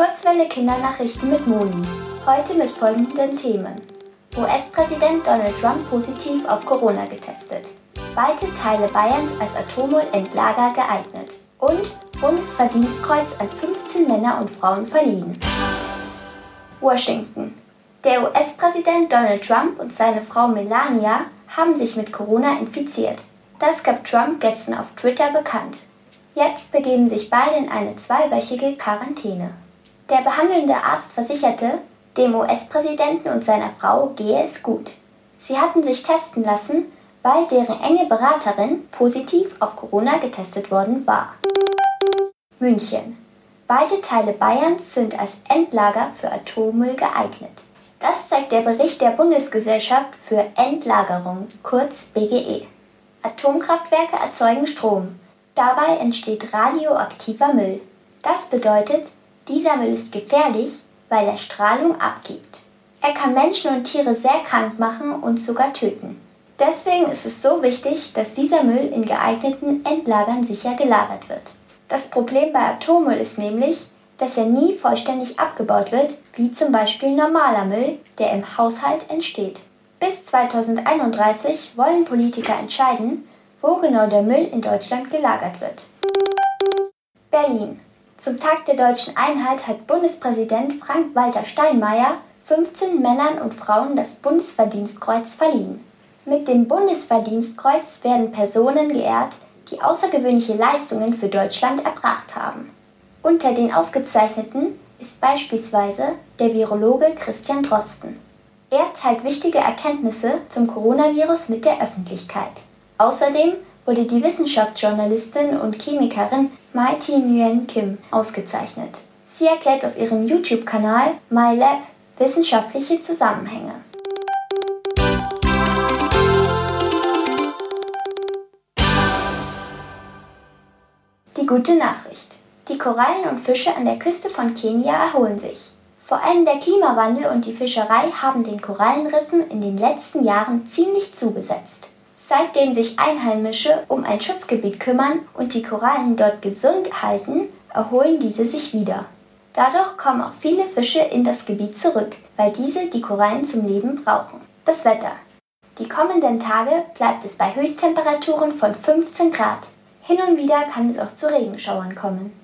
Kurzwelle Kindernachrichten mit Moni. Heute mit folgenden Themen. US-Präsident Donald Trump positiv auf Corona getestet. Weite Teile Bayerns als Atommüllendlager geeignet. Und Bundesverdienstkreuz an 15 Männer und Frauen verliehen. Washington. Der US-Präsident Donald Trump und seine Frau Melania haben sich mit Corona infiziert. Das gab Trump gestern auf Twitter bekannt. Jetzt begeben sich beide in eine zweiwöchige Quarantäne. Der behandelnde Arzt versicherte, dem US-Präsidenten und seiner Frau gehe es gut. Sie hatten sich testen lassen, weil deren enge Beraterin positiv auf Corona getestet worden war. München. Beide Teile Bayerns sind als Endlager für Atommüll geeignet. Das zeigt der Bericht der Bundesgesellschaft für Endlagerung, kurz BGE. Atomkraftwerke erzeugen Strom. Dabei entsteht radioaktiver Müll. Das bedeutet, dieser Müll ist gefährlich, weil er Strahlung abgibt. Er kann Menschen und Tiere sehr krank machen und sogar töten. Deswegen ist es so wichtig, dass dieser Müll in geeigneten Endlagern sicher gelagert wird. Das Problem bei Atommüll ist nämlich, dass er nie vollständig abgebaut wird, wie zum Beispiel normaler Müll, der im Haushalt entsteht. Bis 2031 wollen Politiker entscheiden, wo genau der Müll in Deutschland gelagert wird. Berlin. Zum Tag der deutschen Einheit hat Bundespräsident Frank-Walter Steinmeier 15 Männern und Frauen das Bundesverdienstkreuz verliehen. Mit dem Bundesverdienstkreuz werden Personen geehrt, die außergewöhnliche Leistungen für Deutschland erbracht haben. Unter den Ausgezeichneten ist beispielsweise der Virologe Christian Drosten. Er teilt wichtige Erkenntnisse zum Coronavirus mit der Öffentlichkeit. Außerdem wurde die Wissenschaftsjournalistin und Chemikerin Mai Thi Nguyen Kim ausgezeichnet. Sie erklärt auf ihrem YouTube-Kanal MyLab wissenschaftliche Zusammenhänge. Die gute Nachricht. Die Korallen und Fische an der Küste von Kenia erholen sich. Vor allem der Klimawandel und die Fischerei haben den Korallenriffen in den letzten Jahren ziemlich zugesetzt. Seitdem sich Einheimische um ein Schutzgebiet kümmern und die Korallen dort gesund halten, erholen diese sich wieder. Dadurch kommen auch viele Fische in das Gebiet zurück, weil diese die Korallen zum Leben brauchen. Das Wetter. Die kommenden Tage bleibt es bei Höchsttemperaturen von 15 Grad. Hin und wieder kann es auch zu Regenschauern kommen.